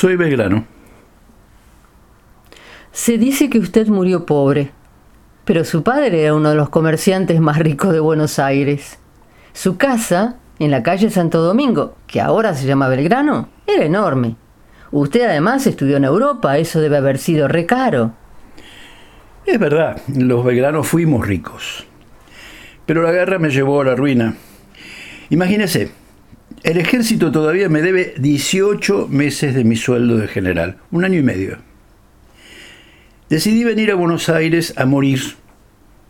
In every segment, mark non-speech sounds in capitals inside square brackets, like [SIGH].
Soy Belgrano. Se dice que usted murió pobre, pero su padre era uno de los comerciantes más ricos de Buenos Aires. Su casa, en la calle Santo Domingo, que ahora se llama Belgrano, era enorme. Usted además estudió en Europa, eso debe haber sido recaro. Es verdad, los belgranos fuimos ricos. Pero la guerra me llevó a la ruina. Imagínese, el ejército todavía me debe 18 meses de mi sueldo de general, un año y medio. Decidí venir a Buenos Aires a morir,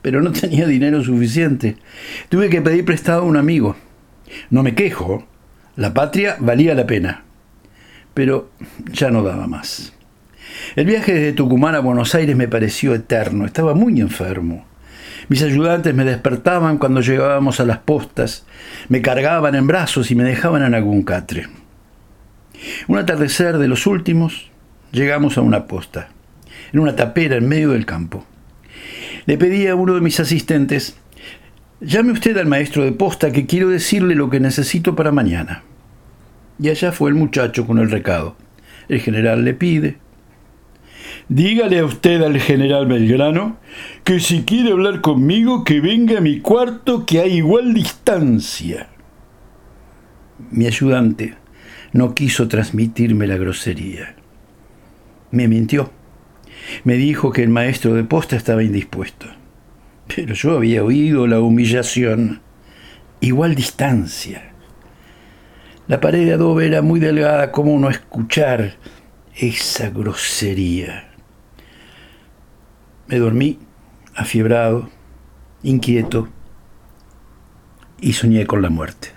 pero no [LAUGHS] tenía dinero suficiente. Tuve que pedir prestado a un amigo. No me quejo, la patria valía la pena, pero ya no daba más. El viaje desde Tucumán a Buenos Aires me pareció eterno, estaba muy enfermo. Mis ayudantes me despertaban cuando llegábamos a las postas, me cargaban en brazos y me dejaban en algún catre. Un atardecer de los últimos, llegamos a una posta, en una tapera en medio del campo. Le pedí a uno de mis asistentes, llame usted al maestro de posta que quiero decirle lo que necesito para mañana. Y allá fue el muchacho con el recado. El general le pide, Dígale a usted al general Belgrano que si quiere hablar conmigo que venga a mi cuarto que hay igual distancia. Mi ayudante no quiso transmitirme la grosería. Me mintió. Me dijo que el maestro de posta estaba indispuesto. Pero yo había oído la humillación. Igual distancia. La pared de adobe era muy delgada, ¿cómo no escuchar esa grosería? Me dormí afiebrado, inquieto, y soñé con la muerte.